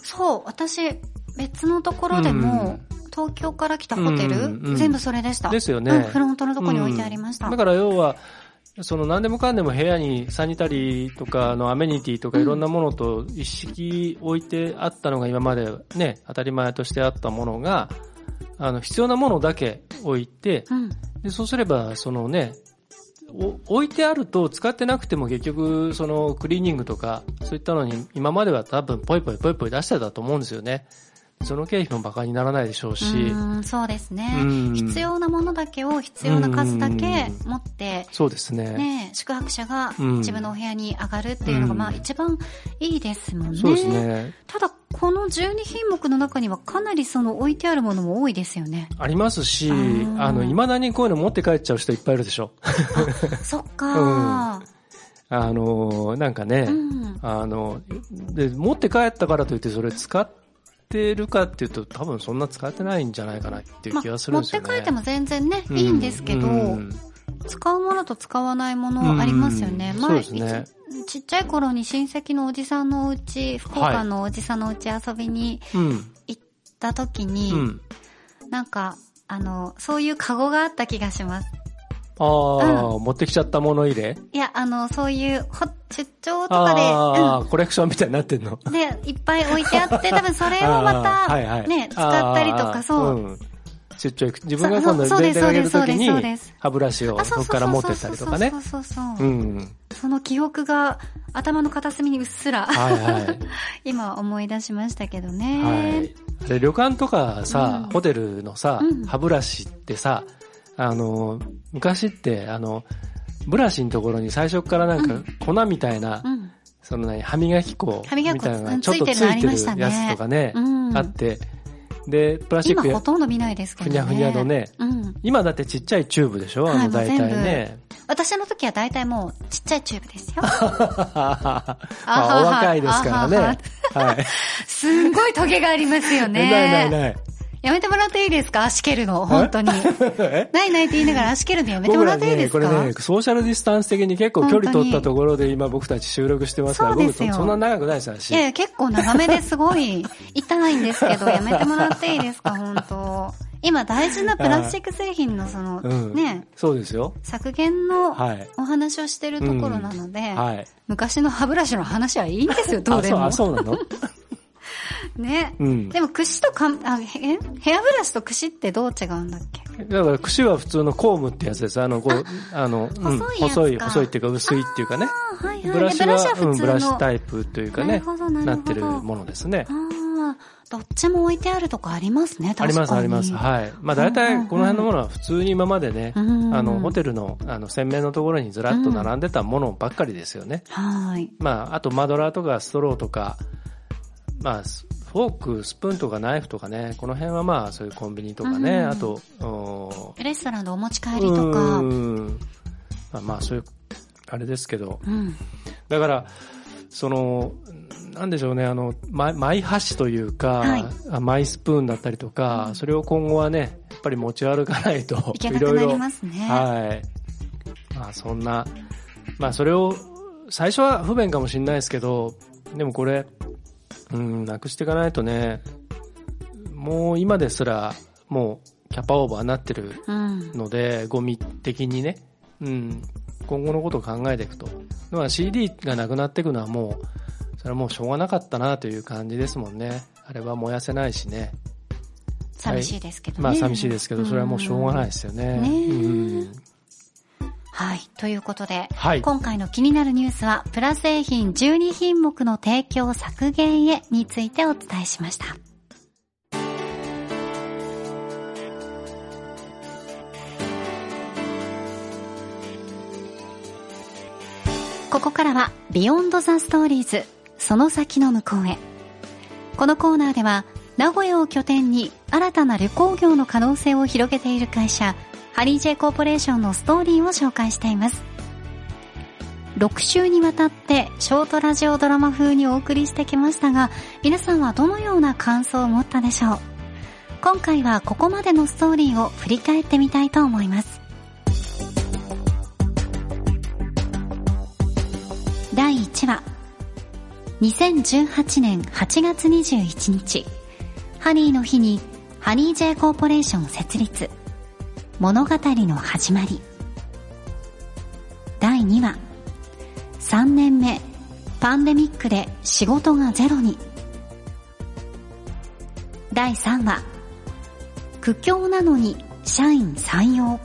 A: そう、私、別のところでも、東京から来たホテル、
B: うんうん
A: 全部それでした。
B: ですよね。
A: うん、フロントのとこに置いてありました。
B: だから要は、その何でもかんでも部屋にサニタリーとかのアメニティとかいろんなものと一式置いてあったのが今までね、当たり前としてあったものが、あの、必要なものだけ置いて、
A: うん。
B: でそうすれば、そのね、お置いてあると使ってなくても結局そのクリーニングとかそういったのに今までは多分ポイポイポイポイ出してたと思うんですよね。その経費も馬鹿にならないでしょうし。
A: うん、そうですね、
B: うん
A: 必要なものだけを必要な数だけ持って、
B: そうですね。
A: ね、宿泊者が
B: うん
A: 自分のお部屋に上がるっていうのが、
B: うん
A: まあ一番いいですもんね。
B: そうですね。
A: ただ、この12品目の中にはかなりその置いてあるものも多いですよね。
B: ありますし、
A: あ
B: の、未だにこういうの持って帰っちゃう人いっぱいいるでしょ。
A: そっか
B: あの、なんかね、
A: うん。
B: あの、で、持って帰ったからといってそれ使ってるかっていうと多分そんな使ってないんじゃないかなっていう
A: ま
B: 気がするんですよね。
A: 帰っても全然ね、
B: うん
A: いいんですけど、
B: うん
A: 使うものと使わないものありますよね。
B: うんね
A: ちっちゃい頃に親戚のおじさんのお家、福岡のおじさんのお家遊びに
B: うん。
A: 行った時に、
B: うん。
A: なんか、あの、そういうカゴがあった気がします。
B: ああ、持ってきちゃったもの入れ？
A: いや、あの、そういう、ほ出張とかで、
B: ああ、コレクションみたいになってんの？
A: うん。で、いっぱい置いてあって、多分それをま
B: あーはいはい
A: た、ね、使ったりとか、そう。
B: ん出張行く。自分が今度出かけるとき
A: そうですそう
B: に
A: です、
B: 歯ブラシを
A: あ、そ
B: こから持ってったりとかね
A: そ。うそうそうそう。
B: うん。
A: その記憶が頭の片隅にうっすら、
B: はいはい。
A: 今思い出しましたけど
B: は
A: ね。
B: い。で、旅館とかさ、
A: うん
B: ホテルのさ、
A: うん
B: 歯ブラシってさ、あの、昔って、あの、ブラシのところに最初からなんか粉みたいな、
A: うん。
B: その何、歯磨き粉
A: 歯磨き粉
B: みたいなの
A: うん
B: がちょっとつ
A: ついてる
B: やつとかね、
A: うん
B: あって、で、プラスチッ
A: 今
B: クや
A: ほとんど見ないですけどね。
B: ふにゃふにゃのね
A: うん。
B: 今だってちっちゃいチューブでしょ？あ
A: はい
B: の、大体ね。
A: 私の時は大体もうちっちゃいチューブですよ。
B: まあ、お若いですからね。はい。
A: すんごいトゲがありますよね。
B: ないないない。
A: やめてもらっていいですか？足蹴るの、本当に。
B: え？
A: ないないって言いながら足蹴るのやめてもらっていいですか？
B: ね、これね、ソーシャルディスタンス的に結構距離取ったところで今僕たち収録してますから、僕
A: そうですよ。
B: そんな長くないですし。
A: いやいや、結構長めですごい。痛いんですけど、やめてもらっていいですか、本当。今大事なプラスチック製品のその、
B: うん。
A: ね、
B: そうですよ。
A: 削減の
B: はい。
A: お話をしてるところなので、
B: はい。
A: 昔の歯ブラシの話はいいんですよ、どうでも。
B: そうなの？
A: ね。
B: うん。
A: でも、櫛とかん、あ、へヘアブラシと櫛ってどう違うんだっけ？
B: だから、櫛は普通のコームってやつです。あの、こう、あの、うん、
A: 細い
B: 細い、っていうか薄いっていうかね。
A: あはいはい。
B: ブラシは、うん、ブラシ
A: の。
B: タイプというかね
A: なな
B: ってるものですね。
A: ああ、どっちも置いてあるとこありますね、
B: あります、あります。はい。まあ大体この辺のものは普通に今までね、
A: うん
B: あの、ホテルの、あの、洗面のところにずらっと並んでたものばっかりですよね。
A: はい。
B: まあ、あとマドラーとかストローとか、まあ、スフォーク、スプーンとかナイフとかね、この辺はまあ、そういうコンビニとかね、
A: うん
B: あと、お
A: レストランでお持ち帰りとか。
B: う
A: うん。
B: んまあ、まあ、そういう、あれですけど、だから、その、なんでしょうね、あの、マイマイ箸というか、
A: はい
B: あマイスプーンだったりとか、それを今後はね、やっぱり持ち歩かないと、
A: いけなくなりますね。
B: はい。まあそんな、まあそれを、最初は不便かもしれないですけど、でもこれ、うん、なくしていかないとね、もう今ですら、もうキャパオーバーになってる
A: うん。
B: ので、ゴミ的にね、うん、今後のことを考えていくと。まあ CD がなくなっていくのはもう、それはもうしょうがなかったなという感じですもんね。あれは燃やせないしね。
A: 寂しいですけどね。
B: まあ寂しいですけど、それはもうしょうがないですよね。
A: ねえ
B: うん
A: はい。ということで、
B: はい
A: 今回の気になるニュースは、プラ製品12品目の提供削減へについてお伝えしました。ここからは、 Beyond the Stories、その先の向こうへ。このコーナーでは、名古屋を拠点に新たな旅行業の可能性を広げている会社、ハリー J コーポレーションのストーリーを紹介しています。6週にわたってショートラジオドラマ風にお送りしてきましたが、皆さんはどのような感想を持ったでしょう？今回はここまでのストーリーを振り返ってみたいと思います。第1話。2018年8月21日。ハニーの日にハニー J コーポレーション設立。物語の始まり。第2話。3年目。パンデミックで仕事がゼロに。第3話。苦境なのに社員採用。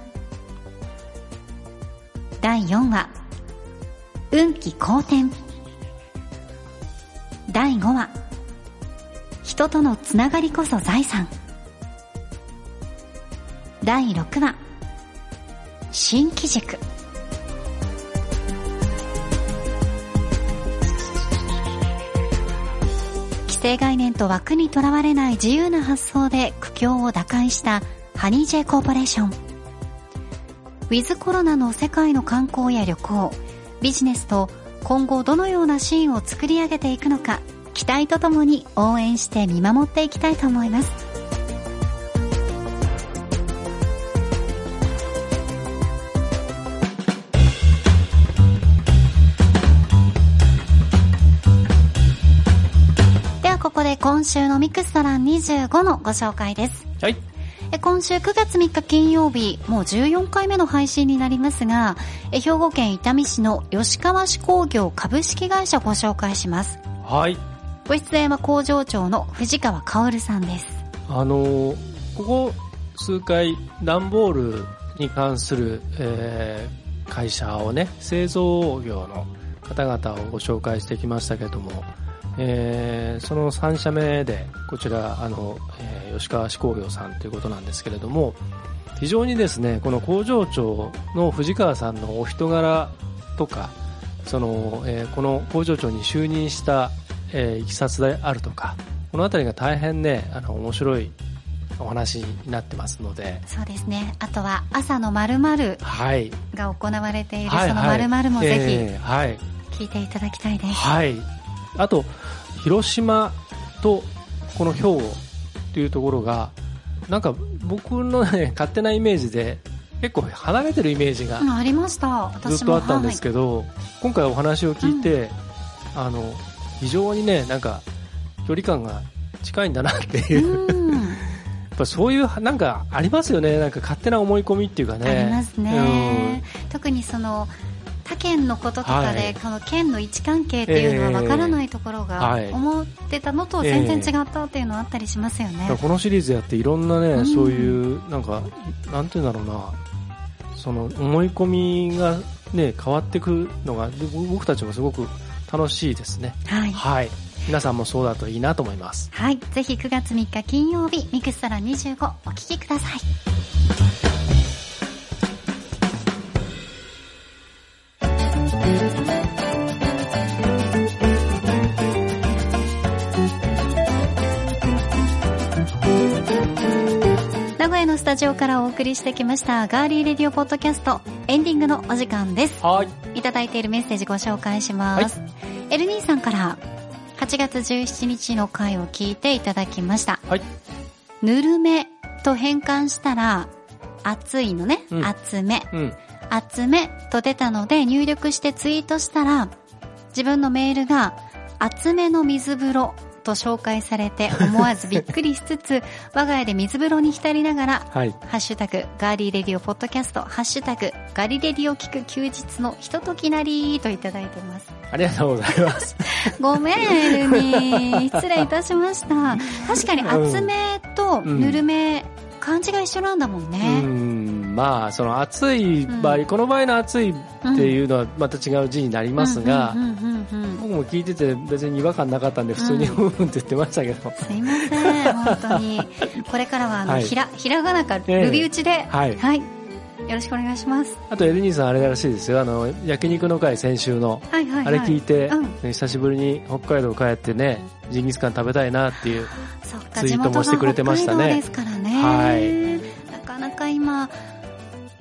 A: 第4話。運気好転。第5話。人とのつながりこそ財産。第6話。新機軸。既成概念と枠にとらわれない自由な発想で苦境を打開したハニー J コーポレーション。ウィズコロナの世界の観光や旅行。ビジネスと今後どのようなシーンを作り上げていくのか期待とともに応援して見守っていきたいと思います。ここで今週のミクストラン25のご紹介です
B: はい。
A: え今週9月3日金曜日、もう14回目の配信になりますが、え兵庫県伊丹市の吉川市工業株式会社をご紹介します。
B: はい。
A: ご出演は工場長の藤川薫さんです。
B: あのーここ数回、段ボールに関する、えー会社をね、製造業の方々をご紹介してきましたけれども、えーその3社目で、こちら、あの、えー吉川市工業さんということなんですけれども、非常にですね、この工場長の藤川さんのお人柄とか、その、えーこの工場長に就任した、えーいきさつであるとか、このあたりが大変ね、あの、面白いお話になってますので、
A: そうですね。あとは朝の〇〇
B: はい。
A: が行われている
B: はい
A: その〇〇もぜ。ひ聞いていただきたいです。
B: はい。あと、広島とこの兵庫っていうところが、なんか僕のね、勝手なイメージで、結構離れてるイメージが
A: うん、ありました。
B: ずっとあったんですけど、今回お話を聞いて、あの、非常にね、なんか、距離感が近いんだなっていう、
A: はい、うん。
B: やっぱそういう、なんかありますよね、なんか勝手な思い込みっていうかね。
A: ありますね。特にその、他県のこととかで、
B: はい
A: この県の位置関係っていうのは分からないところが、
B: はい
A: 思ってたのと全然違ったっていうのはあったりしますよね。
B: うんこのシリーズやっていろんなね、
A: うん
B: そういう、なんか、なんていうんだろうな、その思い込みがね、変わってくのが、で僕たちもすごく楽しいですね。
A: はい。
B: はい。皆さんもそうだといいなと思います。
A: はい。ぜひ9月3日金曜日、ミクストラ25お聞きください。タジオからお送りしてきましたガーリーレディオポッドキャストエンディングのお時間です。
B: はい。
A: いただいているメッセージご紹介します。エルニーさんから8月17日の回を聞いていただきました。
B: はい。
A: ぬるめと変換したら、熱いのね、
B: うん
A: 厚め、
B: うん。
A: 厚めと出たので入力してツイートしたら、自分のメールが厚めの水風呂と紹介されて思わずびっくりしつつ、我が家で水風呂に浸りながら、
B: はい。
A: ハッシュタグ、ガーリーレディオポッドキャスト、ハッシュタグ、ガリレディオ聞く休日のひとときなりといただいてます。
B: ありがとうございます。
A: ごめん、エルニー。失礼いたしました。確かに厚めとぬるめ、漢字が一緒なんだもん
B: う
A: ね。
B: ん。まあ、その暑い場合、
A: うん
B: この場合の暑いっていうのはまた違う字になりますが僕も聞いてて別に違和感なかったんで普通に
A: う
B: うんうんって言ってましたけど。
A: すいません、本当に。これからはあの、
B: はい
A: ひら、ひらがなか、
B: ええ
A: ルビ打ちで、
B: はい
A: はい。よろしくお願いします。
B: あとエルニーさんあれらしいですよ。あの、焼肉の会先週の。
A: はいはいはい。
B: あれ聞いて、
A: うん
B: ね久しぶりに北海道帰ってね、ジンギスカン食べたいなっていう。ツイートもしてくれてましたね
A: 北海道ですからね。
B: はい
A: なかなか今、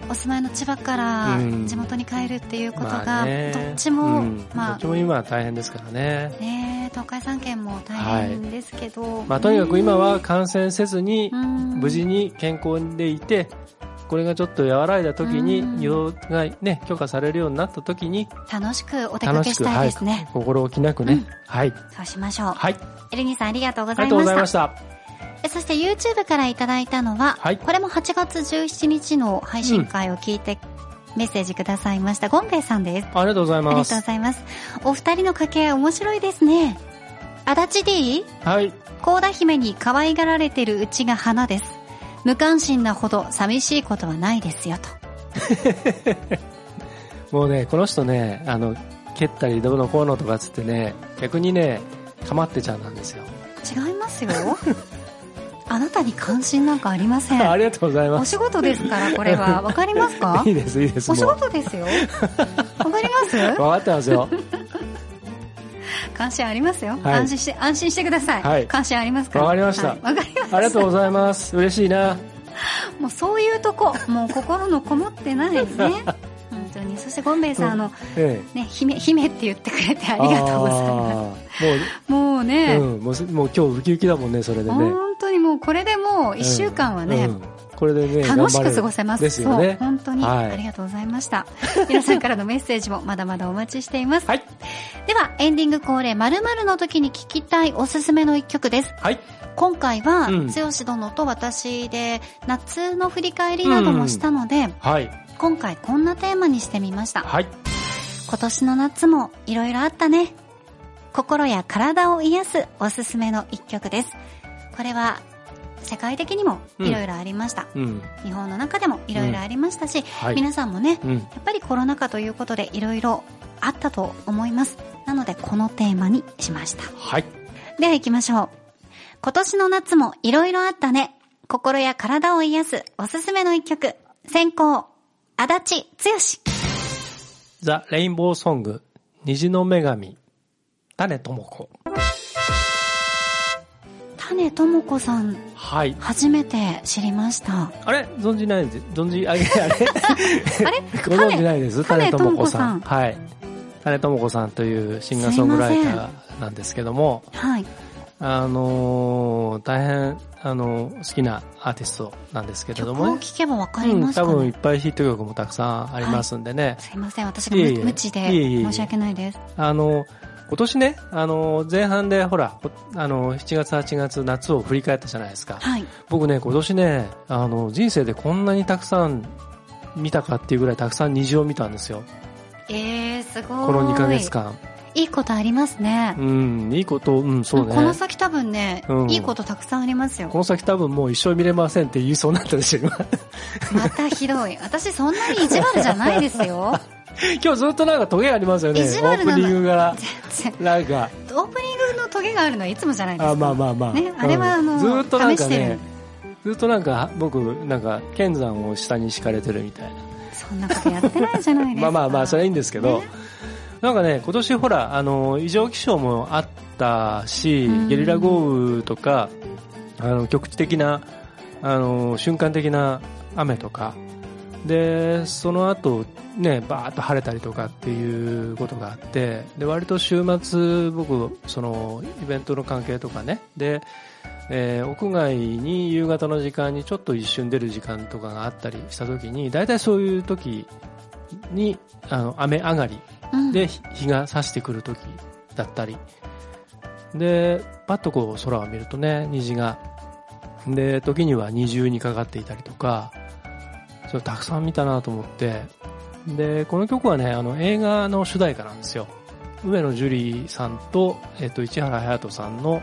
A: お住まいの千葉から
B: うん。
A: 地元に帰るっていうこと
B: ま
A: が、どっちも、
B: うん。
A: まあ。
B: どっちも今は大変ですからね。
A: ね東海3県も大変ですけど、
B: まあ、とにかく今は感染せずに、
A: うん。
B: 無事に健康でいて、これがちょっと和らいだ時に
A: うん、
B: 移動がね、許可されるようになった時に、
A: 楽しくお出かけした
B: はいい
A: ですね。、
B: 心置きなくね、
A: うん。
B: はい、
A: そうしましょう。
B: はい、
A: エルニーさんありがとうご
B: ありがとうご
A: ざいました。そして YouTube からいただいたのは、
B: はい
A: これも8月17日の配信会を聞いて、メッセージくださいましたゴンベイさんです。
B: ありがとうござい
A: ありがとう
B: ます。
A: ございます。お二人の掛け合い面白いですね。足立 D?
B: はい、
A: 高田姫に可愛がられてるうちが花です。無関心なほど寂しいことはないですよと。
B: もうね、この人ね、あの、蹴ったりどうのこうのとかっつってね、逆にね、かまってちゃんなんですよ。
A: 違いますよ。あなたに関心なんかありません。
B: ありがとうござい
A: お
B: ます。
A: 仕事ですから、これは。わかりますか？
B: いいです、いいです。
A: お仕事ですよ。わかります？
B: 分かってますよ。
A: 関心ありますよ。
B: はい
A: 安心して、安心してください。
B: はい
A: 関心ありますから。
B: わかりました
A: はいわ、かりました。
B: ありがとうございます。嬉しいな。
A: もうそういうとこ、もう心のこもってないね。本当に。そしてゴンベイさん、
B: うん
A: あの、
B: ええ。
A: ね、姫、姫って言ってくれてありがとうございま
B: す。
A: す。もうね、
B: もう、うん、もうす、もう今日ウキウキだもんね、それでね。
A: 本当にもうこれでもう一週間はね、
B: うんこれでね、
A: 楽しく過ごせます。
B: ですよね
A: そう、。本当に、
B: はい
A: ありがとうございました。皆さんからのメッセージも まだまだお待ちしています。
B: はい。
A: では、エンディング恒例、〇〇の時に聞きたいおすすめの一曲です。
B: はい。
A: 今回は、
B: うん
A: 剛殿と私で夏の振り返りなどもしたので、
B: はい。
A: 今回こんなテーマにしてみました。
B: はい。
A: 今年の夏もいろいろあったね。心や体を癒すおすすめの一曲です。これは世界的にもいろいろありました。
B: うん。
A: 日本の中でもいろいろありましたし、
B: はい。
A: 皆さんもね、
B: うん。
A: やっぱりコロナ禍ということでいろいろあったと思います。なのでこのテーマにしました。
B: はい。
A: では行きましょう。今年の夏もいろいろあったね。心や体を癒すおすすめの一曲。先行、足立剛。
B: ザ・レインボーソング、虹の女神、種智子。
A: 種智子さん、
B: はい。
A: 初めて知りました。
B: あれ？存じないです？存じ、あれ、あれ
A: あれ？
B: ご存知ないです？
A: 種
B: 種智子さん。
A: 種
B: はい。種智子さんというシンガーソングライターなんですけども、
A: はい。
B: あのー大変、あのー好きなアーティストなんですけれど
A: 曲を
B: もね。
A: 聴けばわかり
B: うん、
A: ますかね、
B: 多分いっぱいヒット曲もたくさんありますんでね。
A: すいません、私が
B: いえいえ
A: 無知で
B: いえいえいえ
A: 申し訳ないです。
B: あの、今年ね、あの、前半でほら、こあの、7月8月夏を振り返ったじゃないですか。
A: はい。
B: 僕ね、今年ね、あの、人生でこんなにたくさん見たかっていうぐらいたくさん虹を見たんですよ。
A: えー、すごい。
B: この2ヶ月。間。
A: いいことありますね。
B: うん、いいこと、うん、そうね。
A: この先多分ね、
B: うん
A: いいことたくさんありますよ
B: こ。の先多分もう一生見れませんって言いそうになったでしょ、今。
A: またひどい。私そんなに意地悪じゃないですよ。
B: 今日ずっとなんかトゲありますよね。オープニングから。なんか、
A: オープニングのトゲがあるのはいつもじゃないですか。
B: あ、まあまあまあ。
A: ね、あれはあの、
B: うんずっとなんかね、ずっとなんか僕、なんか、剣山を下に敷かれてるみたいな。
A: そんなことやってないじゃないですか。
B: まあまあまあ、それはいいんですけど、
A: ね
B: なんかね、今年ほら、あの、異常気象もあったし
A: うん、
B: ゲリラ豪雨とか、あの、局地的な、あの、瞬間的な雨とか、で、その後、ね、バーッと晴れたりとかっていうことがあって、で、割と週末、僕、その、イベントの関係とかね、で、えー屋外に夕方の時間にちょっと一瞬出る時間とかがあったりした時に、大体そういう時に、あの、雨上がり
A: うん。
B: で日日が差してくる時だったり、で、パッとこう空を見るとね、虹が、で、時には二重にかかっていたりとか、それたくさん見たなと思って、で、この曲はね、あの映画の主題歌なんですよ。上野樹里さんと、えっ、と、市原隼人さんの、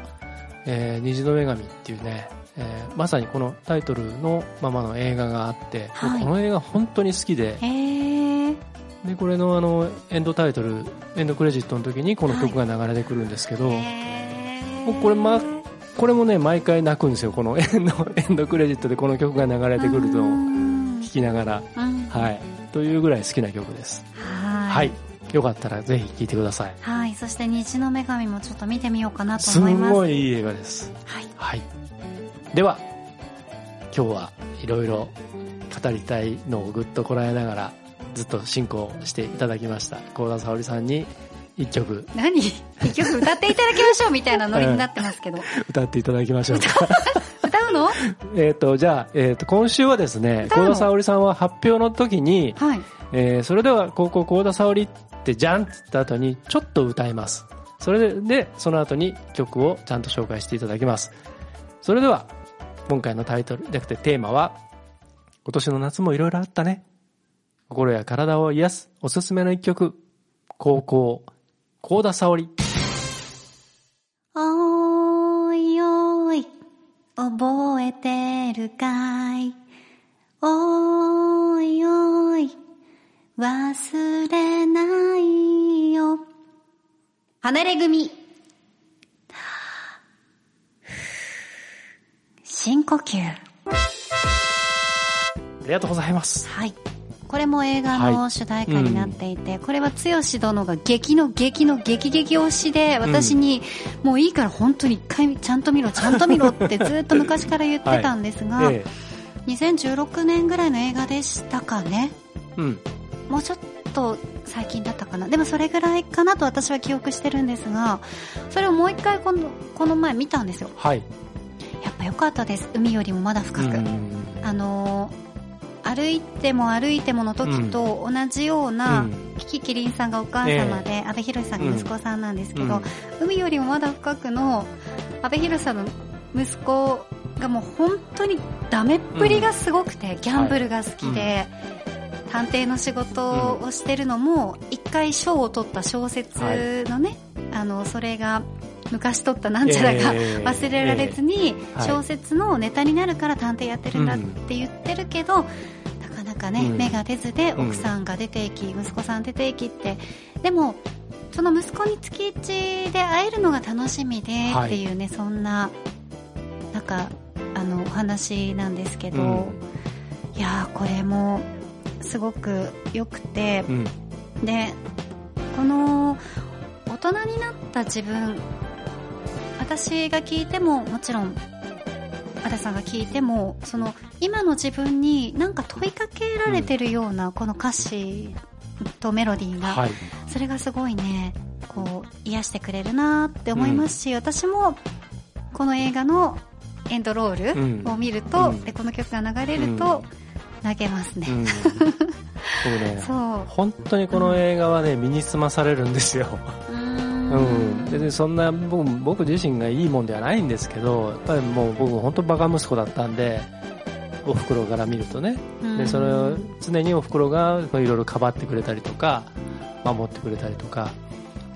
B: えー虹の女神っていうね、えーまさにこのタイトルのままの映画があって、
A: はい。
B: この映画本当に好きで。で、これのあの、エンドタイトル、エンドクレジットの時にこの曲が流れてくるんですけど、
A: へー。
B: 僕これまこれもね、毎回泣くんですよ。この エンド、エンドクレジットでこの曲が流れてくるときながら、
A: うん
B: はい。というぐらい好きな曲です。
A: は
B: はいい。よかったらぜひ聴いてください。
A: はい。そして虹の女神もちょっと見てみようかなと
B: す
A: 思います。
B: んごいいい映画です。
A: はい。
B: はい。では、今日はいろいろ語りたいのをぐっとこらえながらずっと進行していただきました幸田沙織さんに一曲
A: 何？一曲歌っていただきましょうみたいなノリになってますけど。
B: 歌っていただきましょうか
A: 歌うの？
B: えっとじゃあ、えー、と今週はですね幸田沙織さんは発表の時に、
A: はい。
B: えーそれでは高校幸田沙織ってじゃんって言った後にちょっと歌います。それででその後に曲をちゃんと紹介していただきます。それでは今回のタイトルじゃなくてテーマは今年の夏もいろいろあったね。心や体を癒すおすすめの一曲高校幸田沙織。
A: おー。いおーい、覚えてるかい？おーいおーい、忘れないよ。離れ組。深呼吸。
B: ありがとうございます
A: はい。これも映画
B: はい
A: の主題歌になっていて、これは剛殿が激の激の激激推しで、私に、もういいから本当に一回ちゃんと見ろ、ちゃんと見ろってずっと昔から言ってたんですが、
B: え
A: 2016年ぐらいの映画でしたかね。
B: えうん
A: もうちょっと最近だったかな。でもそれぐらいかなと私は記憶してるんですが、それをもう一回このこの前見たんですよ。
B: はい
A: やっぱ良かったです。海よりもまだ深く。
B: うん
A: あのー歩いても歩いてもの時と同じような、
B: うん。
A: キキキリンさんがお母様で、阿部寛さんが息子さんなんですけど、
B: うん。
A: 海よりもまだ深くの阿部寛さんの息子がもう本当にダメっぷりがすごくて、ギャンブルが好きで、探偵の仕事をしてるのも、一回賞を取った小説のね、あの、それが昔取ったなんちゃらが、
B: ええ。
A: 忘れられずに
B: はい。
A: 小説のネタになるから探偵やってるんだって言ってるけど、なかなかね、
B: うん。
A: 芽が出ずで
B: うん。
A: 奥さんが出ていき、息子さん出ていきって。でもその息子に月一で会えるのが楽しみで
B: はい。
A: っていうね、そんななんかあのお話なんですけど、
B: うん。
A: いやーこれもすごく良くて、
B: うん。
A: でこの大人になった自分私が聞いてももちろんアダさんが聞いてもその今の自分に何か問いかけられてるような、この歌詞とメロディーが、
B: はい。
A: それがすごいねこう癒してくれるなって思いますし、私もこの映画のエンドロー
B: うん。
A: ルを見ると、
B: うん。
A: でこの曲が流れると、泣けますね、
B: うん。僕ね。
A: そう。
B: 本当にこの映画はね身につまされるんですよ、別にそんな僕僕自身がいいもんではないんですけどやっぱりもう僕本当バカ息子だったんでおふくろから見るとね。でそれを常におふくろがいろいろかばってくれたりとか守ってくれたりとか、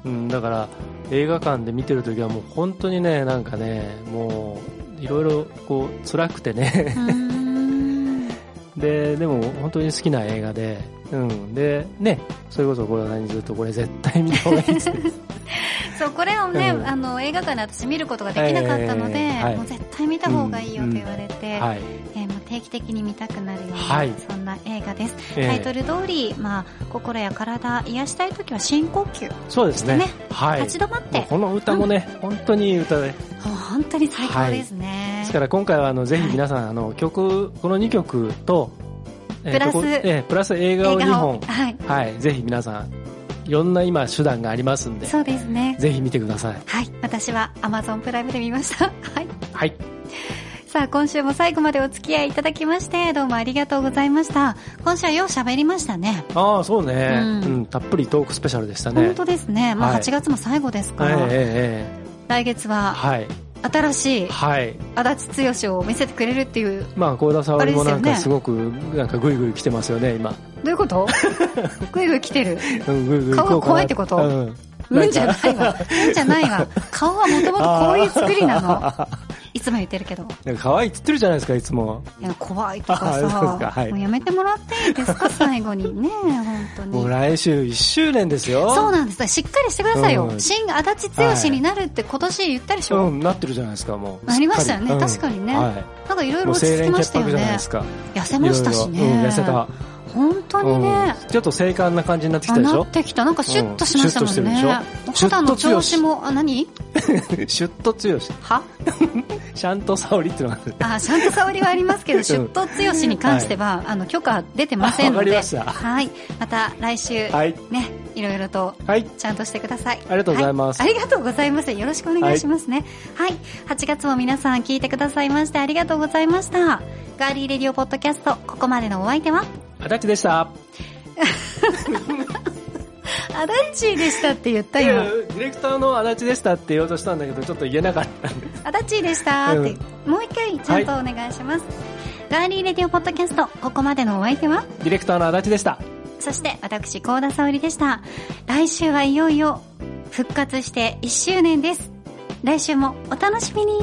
B: うん、だから映画館で見てる時はもう本当にねなんかねもういろいろこう辛くてね。ででも本当に好きな映画で、うん、でねそれこそこれは何ずっとこれ絶対見た方がいいです。
A: そうこれをね、
B: うん。
A: あの映画館で私見ることができなかったので、
B: えーはい。
A: もう絶対見た方がいいよと言われて、
B: はい、
A: えーもう定期的に見たくなるような、
B: はい。
A: そんな映画です、
B: えー
A: タイトル通り、まあ、心や体癒したい時は深呼吸、
B: そうですね。
A: ね。
B: はい。
A: 立ち止まって。
B: この歌もね、本当にいい歌で
A: 本当に最高ですね、
B: ですから今回はあのぜひ皆さん、あの曲この2曲と、えー
A: プラス
B: えープラス映画を2本。
A: はい、
B: はい、ぜひ皆さんいろんな今手段がありますんで。
A: そうですね。
B: ぜひ見てください。
A: はい。私は Amazon プライムで見ました。はい。
B: はい。
A: さあ、今週も最後までお付き合いいただきまして、どうもありがとうございました。今週はよう喋りましたね。
B: ああそうね、
A: う
B: うんんたっぷりトークスペシャルでしたね。
A: 本当ですね。まあ、
B: はい。
A: 8月も最後ですから、
B: えええええ
A: 来月
B: え
A: は
B: はい
A: 新しい
B: はい
A: 足立剛を見せてくれるっていう、
B: まあ幸田沙織もなんか
A: す
B: すごくなんかグイグイ来てますよね今
A: どういうこと？ぐいぐい来てる？顔が怖いってこと？
B: うん
A: うんじゃないわ。うんじゃないわ。顔はもともとこういう作りなの。いつも言ってるけど。
B: 可愛いって言ってるじゃないですかいつも。
A: いや、怖いとかさ、
B: はい。
A: もうやめてもらっていいですか、最後にね、本当に。
B: もう来週1周年ですよ。
A: そうなんです。しっかりしてくださいよ。
B: うん。
A: 新足立剛になるって今年言ったでしょ、
B: うんなってるじゃないですかもう。
A: なりましたよね確かにね。
B: はい。
A: なんかいろいろ落ち着きましたよね。痩せましたしね。
B: うん痩せた
A: 本当にね。
B: うんちょっと精悍な感じになってき
A: あ
B: たでしょ？
A: なってきた。なんかシュッとしましたもんね。
B: うん
A: 肌の調子も、あ、何？
B: シュッと強し。
A: は？
B: シャンと沙織っていうのがある。
A: あ、シャンと沙織はありますけど、シュッと強しに関しては、あの、許可出てませんので。はい。また来週、
B: はい
A: ね、いろいろと、
B: はい。
A: ちゃんとしてください。
B: ありがとうございます
A: はいありがとうございます。よろしくお願いしますね。はい。8月も皆さん聞いてくださいましてありがとうございました。ガーリーレディオポッドキャスト、ここまでのお相手は、
B: あだちでした。
A: アダッチーでしたって言った今。
B: ディレクターのあだちでしたって言おうとしたんだけど、ちょっと言えなかったんで。
A: アダッチーでしたって、もう一回ちゃんとお願いします。ガーリーレディオポッドキャスト、ここまでのお相手は、
B: ディレクターのあだちでした。
A: そして私、高田沙織でした。来週はいよいよ復活して1周年です。来週もお楽しみに